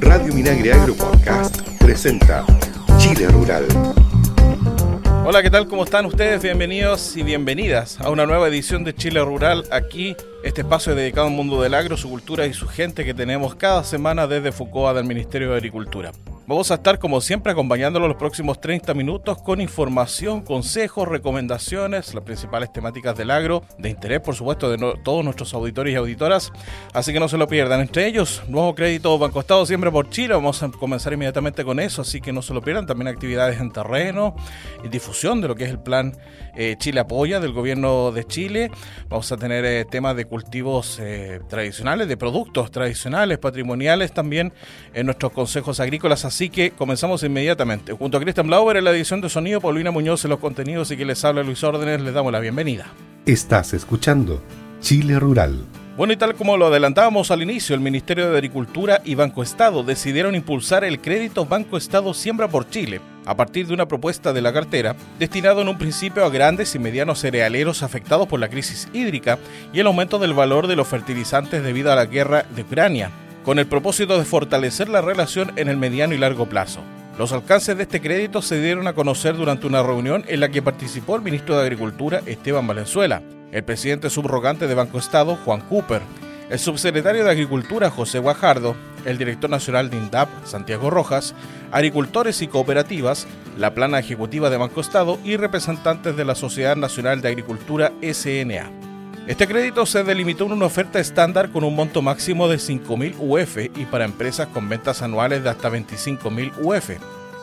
Radio Minagre Agro Podcast presenta Chile Rural. Hola, ¿qué tal? ¿Cómo están ustedes? Bienvenidos y bienvenidas a una nueva edición de Chile Rural. Aquí, este espacio dedicado al mundo del agro, su cultura y su gente que tenemos cada semana desde Foucault del Ministerio de Agricultura. Vamos a estar como siempre acompañándolo los próximos 30 minutos con información, consejos, recomendaciones, las principales temáticas del agro, de interés por supuesto de todos nuestros auditores y auditoras, así que no se lo pierdan. Entre ellos, nuevo crédito Banco Estado siempre por Chile, vamos a comenzar inmediatamente con eso, así que no se lo pierdan. También actividades en terreno y difusión de lo que es el plan eh, Chile Apoya del gobierno de Chile. Vamos a tener eh, temas de cultivos eh, tradicionales, de productos tradicionales, patrimoniales también en nuestros consejos agrícolas, que comenzamos inmediatamente. Junto a Cristian Blauer en la edición de sonido, Paulina Muñoz en los contenidos y que les habla Luis Órdenes, les damos la bienvenida. Estás escuchando Chile Rural. Bueno, y tal como lo adelantábamos al inicio, el Ministerio de Agricultura y Banco Estado decidieron impulsar el crédito Banco Estado Siembra por Chile, a partir de una propuesta de la cartera, destinado en un principio a grandes y medianos cerealeros afectados por la crisis hídrica y el aumento del valor de los fertilizantes debido a la guerra de Ucrania con el propósito de fortalecer la relación en el mediano y largo plazo. Los alcances de este crédito se dieron a conocer durante una reunión en la que participó el ministro de Agricultura Esteban Valenzuela, el presidente subrogante de Banco Estado Juan Cooper, el subsecretario de Agricultura José Guajardo, el director nacional de INDAP Santiago Rojas, agricultores y cooperativas, la plana ejecutiva de Banco Estado y representantes de la Sociedad Nacional de Agricultura SNA. Este crédito se delimitó en una oferta estándar con un monto máximo de 5.000 UF y para empresas con ventas anuales de hasta 25.000 UF.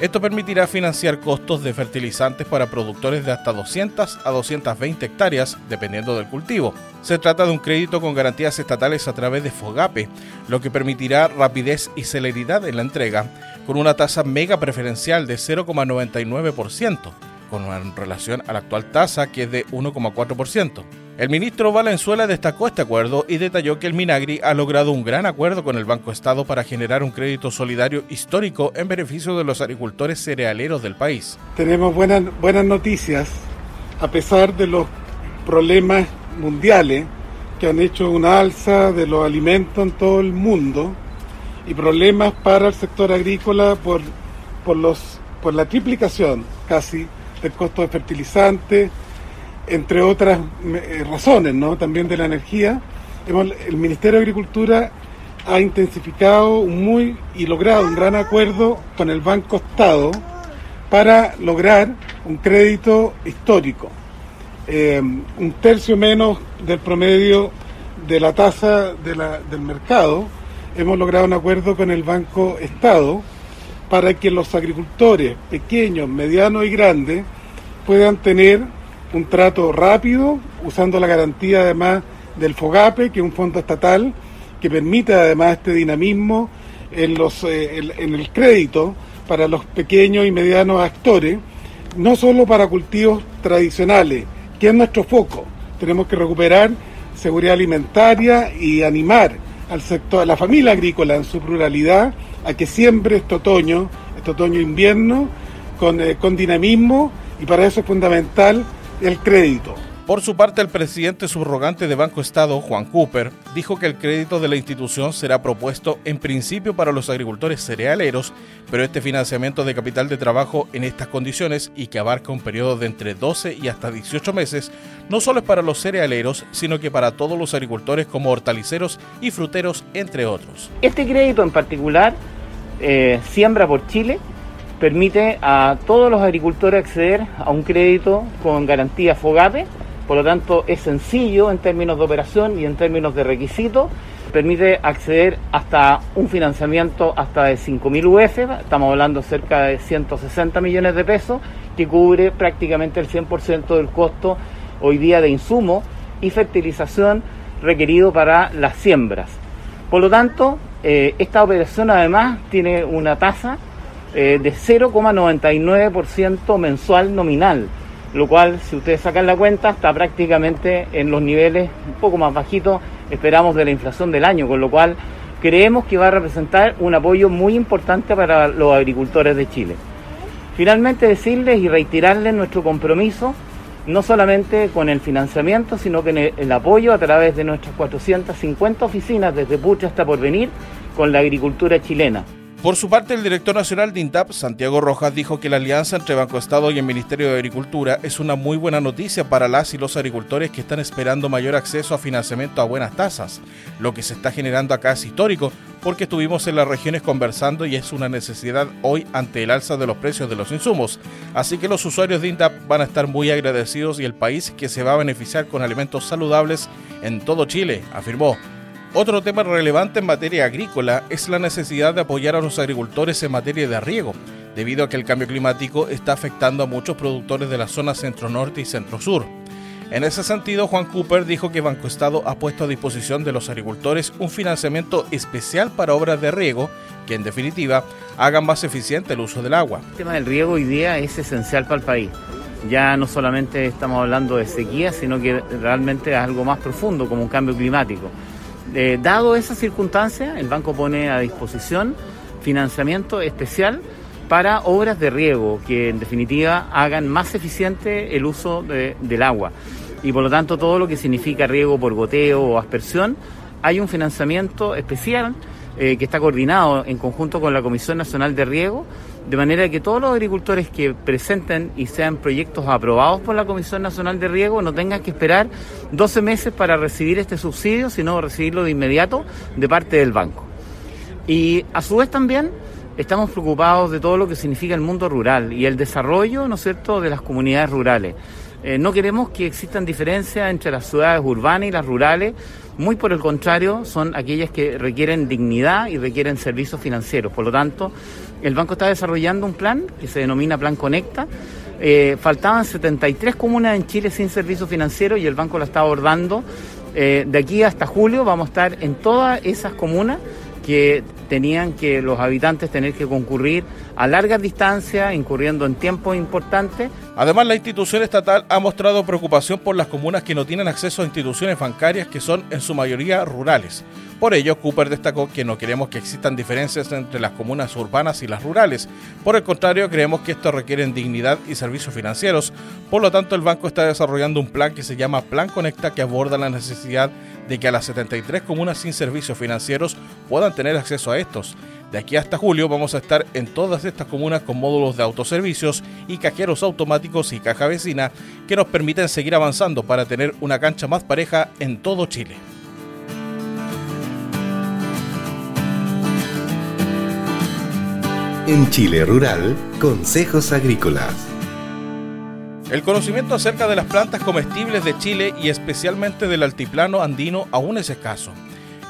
Esto permitirá financiar costos de fertilizantes para productores de hasta 200 a 220 hectáreas, dependiendo del cultivo. Se trata de un crédito con garantías estatales a través de FOGAPE, lo que permitirá rapidez y celeridad en la entrega, con una tasa mega preferencial de 0,99%, con relación a la actual tasa que es de 1,4%. El ministro Valenzuela destacó este acuerdo y detalló que el Minagri ha logrado un gran acuerdo con el Banco Estado para generar un crédito solidario histórico en beneficio de los agricultores cerealeros del país. Tenemos buenas, buenas noticias, a pesar de los problemas mundiales que han hecho una alza de los alimentos en todo el mundo y problemas para el sector agrícola por, por, los, por la triplicación casi del costo de fertilizantes, entre otras eh, razones, ¿no? También de la energía. el Ministerio de Agricultura ha intensificado muy y logrado un gran acuerdo con el Banco Estado para lograr un crédito histórico, eh, un tercio menos del promedio de la tasa del mercado. Hemos logrado un acuerdo con el Banco Estado para que los agricultores pequeños, medianos y grandes puedan tener un trato rápido, usando la garantía además del FOGAPE, que es un fondo estatal que permite además este dinamismo en, los, eh, en el crédito para los pequeños y medianos actores, no solo para cultivos tradicionales, que es nuestro foco. Tenemos que recuperar seguridad alimentaria y animar al sector, a la familia agrícola en su pluralidad, a que siembre este otoño, este otoño-invierno, con, eh, con dinamismo, y para eso es fundamental el crédito. Por su parte, el presidente subrogante de Banco Estado, Juan Cooper, dijo que el crédito de la institución será propuesto en principio para los agricultores cerealeros, pero este financiamiento de capital de trabajo en estas condiciones y que abarca un periodo de entre 12 y hasta 18 meses, no solo es para los cerealeros, sino que para todos los agricultores como hortaliceros y fruteros, entre otros. Este crédito en particular, eh, Siembra por Chile, permite a todos los agricultores acceder a un crédito con garantía FOGAPE, por lo tanto es sencillo en términos de operación y en términos de requisitos, permite acceder hasta un financiamiento hasta de 5.000 UF, estamos hablando cerca de 160 millones de pesos, que cubre prácticamente el 100% del costo hoy día de insumo y fertilización requerido para las siembras. Por lo tanto, eh, esta operación además tiene una tasa eh, de 0,99% mensual nominal, lo cual si ustedes sacan la cuenta está prácticamente en los niveles un poco más bajitos, esperamos, de la inflación del año, con lo cual creemos que va a representar un apoyo muy importante para los agricultores de Chile. Finalmente decirles y reiterarles nuestro compromiso no solamente con el financiamiento, sino con el, apoyo a través de nuestras 450 oficinas desde Pucha hasta Porvenir con la agricultura chilena. Por su parte, el director nacional de INTAP, Santiago Rojas, dijo que la alianza entre Banco Estado y el Ministerio de Agricultura es una muy buena noticia para las y los agricultores que están esperando mayor acceso a financiamiento a buenas tasas. Lo que se está generando acá es histórico porque estuvimos en las regiones conversando y es una necesidad hoy ante el alza de los precios de los insumos. Así que los usuarios de INTAP van a estar muy agradecidos y el país que se va a beneficiar con alimentos saludables en todo Chile, afirmó. Otro tema relevante en materia agrícola es la necesidad de apoyar a los agricultores en materia de riego, debido a que el cambio climático está afectando a muchos productores de la zona centro-norte y centro-sur. En ese sentido, Juan Cooper dijo que Banco Estado ha puesto a disposición de los agricultores un financiamiento especial para obras de riego que, en definitiva, hagan más eficiente el uso del agua. El tema del riego hoy día es esencial para el país. Ya no solamente estamos hablando de sequía, sino que realmente es algo más profundo, como un cambio climático. Eh, dado esa circunstancia, el banco pone a disposición financiamiento especial para obras de riego que en definitiva hagan más eficiente el uso del agua. Y por lo tanto todo lo que significa riego por goteo o aspersión, hay un financiamiento especial eh, que está coordinado en conjunto con la Comisión Nacional de Riego de manera que todos los agricultores que presenten y sean proyectos aprobados por la Comisión Nacional de Riego no tengan que esperar 12 meses para recibir este subsidio, sino recibirlo de inmediato de parte del banco. Y a su vez también estamos preocupados de todo lo que significa el mundo rural y el desarrollo, ¿no es cierto?, de las comunidades rurales. Eh, no queremos que existan diferencias entre las ciudades urbanas y las rurales, muy por el contrario, son aquellas que requieren dignidad y requieren servicios financieros. Por lo tanto, el banco está desarrollando un plan que se denomina Plan Conecta. Eh, faltaban 73 comunas en Chile sin servicio financiero y el banco la está abordando. Eh, de aquí hasta julio vamos a estar en todas esas comunas que tenían que los habitantes tener que concurrir a largas distancias, incurriendo en tiempos importantes. Además, la institución estatal ha mostrado preocupación por las comunas que no tienen acceso a instituciones bancarias que son en su mayoría rurales. Por ello, Cooper destacó que no queremos que existan diferencias entre las comunas urbanas y las rurales. Por el contrario, creemos que esto requiere dignidad y servicios financieros. Por lo tanto, el banco está desarrollando un plan que se llama Plan Conecta que aborda la necesidad de que a las 73 comunas sin servicios financieros puedan tener acceso a estos. De aquí hasta julio vamos a estar en todas estas comunas con módulos de autoservicios y cajeros automáticos y caja vecina que nos permiten seguir avanzando para tener una cancha más pareja en todo Chile. En Chile Rural, Consejos Agrícolas. El conocimiento acerca de las plantas comestibles de Chile y especialmente del altiplano andino aún es escaso.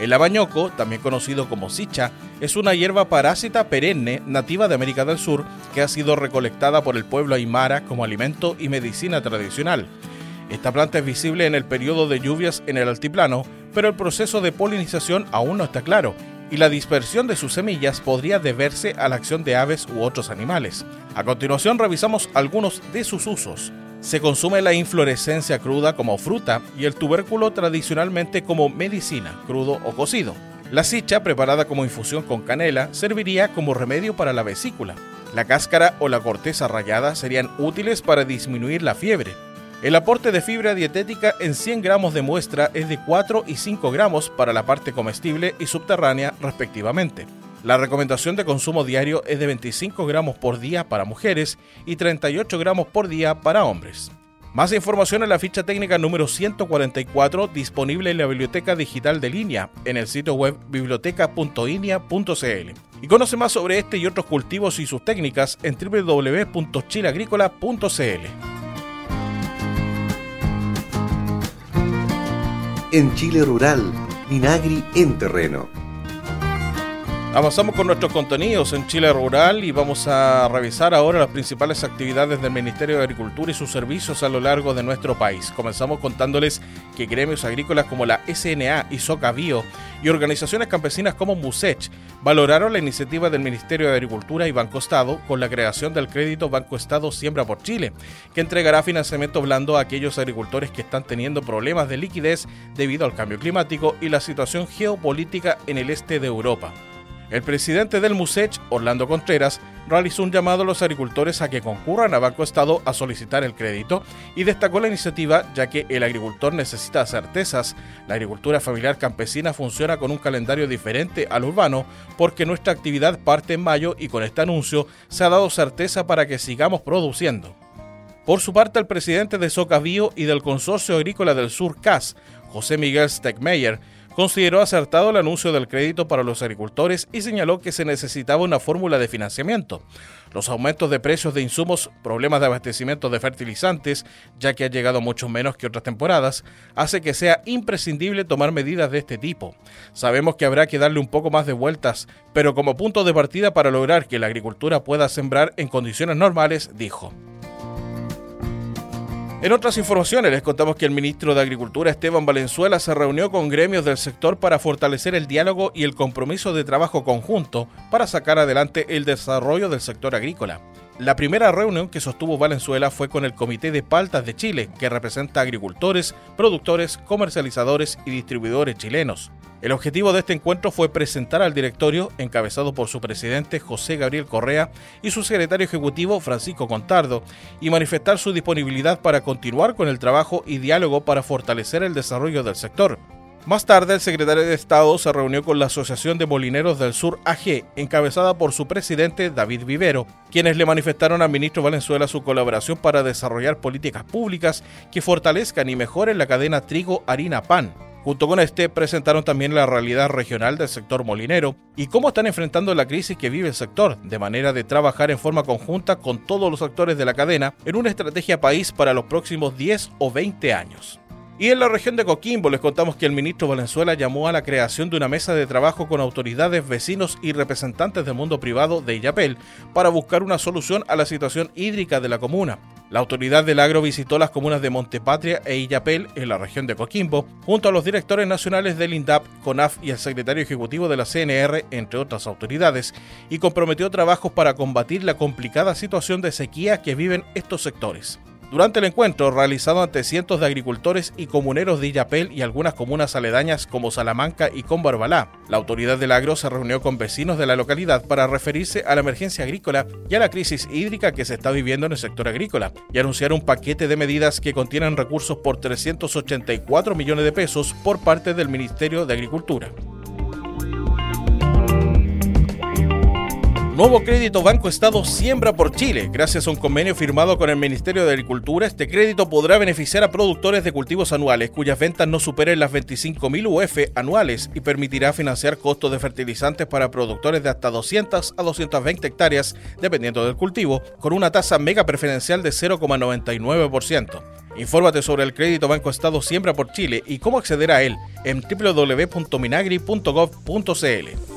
El abañoco, también conocido como sicha, es una hierba parásita perenne nativa de América del Sur que ha sido recolectada por el pueblo aymara como alimento y medicina tradicional. Esta planta es visible en el periodo de lluvias en el altiplano, pero el proceso de polinización aún no está claro y la dispersión de sus semillas podría deberse a la acción de aves u otros animales. A continuación revisamos algunos de sus usos. Se consume la inflorescencia cruda como fruta y el tubérculo tradicionalmente como medicina, crudo o cocido. La cicha, preparada como infusión con canela, serviría como remedio para la vesícula. La cáscara o la corteza rallada serían útiles para disminuir la fiebre. El aporte de fibra dietética en 100 gramos de muestra es de 4 y 5 gramos para la parte comestible y subterránea respectivamente. La recomendación de consumo diario es de 25 gramos por día para mujeres y 38 gramos por día para hombres. Más información en la ficha técnica número 144 disponible en la Biblioteca Digital de Línea en el sitio web biblioteca.inia.cl. Y conoce más sobre este y otros cultivos y sus técnicas en www.chileagrícola.cl. en Chile Rural, Minagri en terreno. Avanzamos con nuestros contenidos en Chile Rural y vamos a revisar ahora las principales actividades del Ministerio de Agricultura y sus servicios a lo largo de nuestro país. Comenzamos contándoles que gremios agrícolas como la SNA y Soca Bio y organizaciones campesinas como Musech valoraron la iniciativa del Ministerio de Agricultura y Banco Estado con la creación del crédito Banco Estado Siembra por Chile, que entregará financiamiento blando a aquellos agricultores que están teniendo problemas de liquidez debido al cambio climático y la situación geopolítica en el este de Europa. El presidente del MUSECH, Orlando Contreras, realizó un llamado a los agricultores a que concurran a Banco Estado a solicitar el crédito y destacó la iniciativa ya que el agricultor necesita certezas. La agricultura familiar campesina funciona con un calendario diferente al urbano porque nuestra actividad parte en mayo y con este anuncio se ha dado certeza para que sigamos produciendo. Por su parte, el presidente de Socavío y del Consorcio Agrícola del Sur CAS, José Miguel Steckmeyer, consideró acertado el anuncio del crédito para los agricultores y señaló que se necesitaba una fórmula de financiamiento. Los aumentos de precios de insumos, problemas de abastecimiento de fertilizantes, ya que ha llegado mucho menos que otras temporadas, hace que sea imprescindible tomar medidas de este tipo. Sabemos que habrá que darle un poco más de vueltas, pero como punto de partida para lograr que la agricultura pueda sembrar en condiciones normales, dijo. En otras informaciones les contamos que el ministro de Agricultura Esteban Valenzuela se reunió con gremios del sector para fortalecer el diálogo y el compromiso de trabajo conjunto para sacar adelante el desarrollo del sector agrícola. La primera reunión que sostuvo Valenzuela fue con el Comité de Paltas de Chile, que representa agricultores, productores, comercializadores y distribuidores chilenos. El objetivo de este encuentro fue presentar al directorio, encabezado por su presidente José Gabriel Correa y su secretario ejecutivo Francisco Contardo, y manifestar su disponibilidad para continuar con el trabajo y diálogo para fortalecer el desarrollo del sector. Más tarde, el secretario de Estado se reunió con la Asociación de Molineros del Sur AG, encabezada por su presidente David Vivero, quienes le manifestaron al ministro Valenzuela su colaboración para desarrollar políticas públicas que fortalezcan y mejoren la cadena trigo-harina-pan. Junto con este, presentaron también la realidad regional del sector molinero y cómo están enfrentando la crisis que vive el sector, de manera de trabajar en forma conjunta con todos los actores de la cadena en una estrategia país para los próximos 10 o 20 años. Y en la región de Coquimbo les contamos que el ministro Valenzuela llamó a la creación de una mesa de trabajo con autoridades, vecinos y representantes del mundo privado de Illapel para buscar una solución a la situación hídrica de la comuna. La autoridad del agro visitó las comunas de Montepatria e Illapel en la región de Coquimbo, junto a los directores nacionales del INDAP, CONAF y el secretario ejecutivo de la CNR, entre otras autoridades, y comprometió trabajos para combatir la complicada situación de sequía que viven estos sectores. Durante el encuentro, realizado ante cientos de agricultores y comuneros de Illapel y algunas comunas aledañas como Salamanca y Combarbalá, la autoridad del agro se reunió con vecinos de la localidad para referirse a la emergencia agrícola y a la crisis hídrica que se está viviendo en el sector agrícola y anunciar un paquete de medidas que contienen recursos por 384 millones de pesos por parte del Ministerio de Agricultura. Nuevo crédito Banco Estado Siembra por Chile. Gracias a un convenio firmado con el Ministerio de Agricultura, este crédito podrá beneficiar a productores de cultivos anuales cuyas ventas no superen las 25.000 UF anuales y permitirá financiar costos de fertilizantes para productores de hasta 200 a 220 hectáreas, dependiendo del cultivo, con una tasa mega preferencial de 0,99%. Infórmate sobre el crédito Banco Estado Siembra por Chile y cómo acceder a él en www.minagri.gov.cl.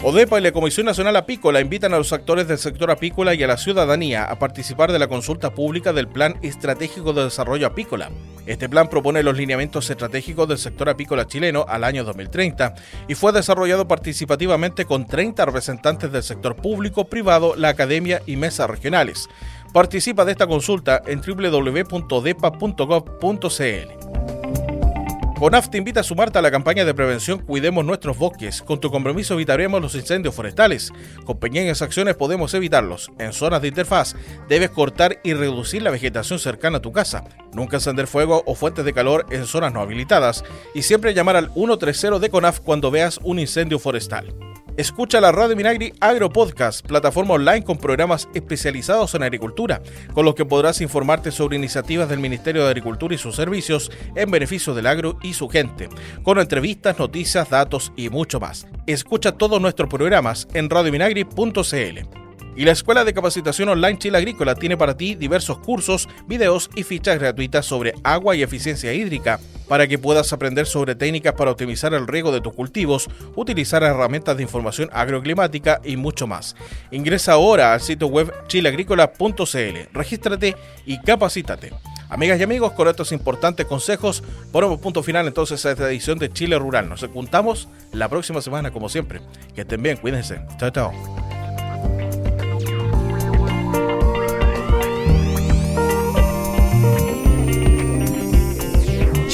ODEPA y la Comisión Nacional Apícola invitan a los actores del sector apícola y a la ciudadanía a participar de la consulta pública del Plan Estratégico de Desarrollo Apícola. Este plan propone los lineamientos estratégicos del sector apícola chileno al año 2030 y fue desarrollado participativamente con 30 representantes del sector público, privado, la academia y mesas regionales. Participa de esta consulta en www.odepa.gov.cl. CONAF te invita a sumarte a la campaña de prevención Cuidemos nuestros bosques. Con tu compromiso evitaremos los incendios forestales. Con pequeñas acciones podemos evitarlos. En zonas de interfaz debes cortar y reducir la vegetación cercana a tu casa. Nunca encender fuego o fuentes de calor en zonas no habilitadas. Y siempre llamar al 130 de CONAF cuando veas un incendio forestal. Escucha la Radio Minagri Agro Podcast, plataforma online con programas especializados en agricultura, con los que podrás informarte sobre iniciativas del Ministerio de Agricultura y sus servicios en beneficio del agro y su gente, con entrevistas, noticias, datos y mucho más. Escucha todos nuestros programas en radiominagri.cl. Y la Escuela de Capacitación Online Chile Agrícola tiene para ti diversos cursos, videos y fichas gratuitas sobre agua y eficiencia hídrica para que puedas aprender sobre técnicas para optimizar el riego de tus cultivos, utilizar herramientas de información agroclimática y mucho más. Ingresa ahora al sitio web chileagrícola.cl, regístrate y capacítate. Amigas y amigos, con estos importantes consejos ponemos punto final entonces a esta edición de Chile Rural. Nos juntamos la próxima semana como siempre. Que estén bien, cuídense. Chao, chao.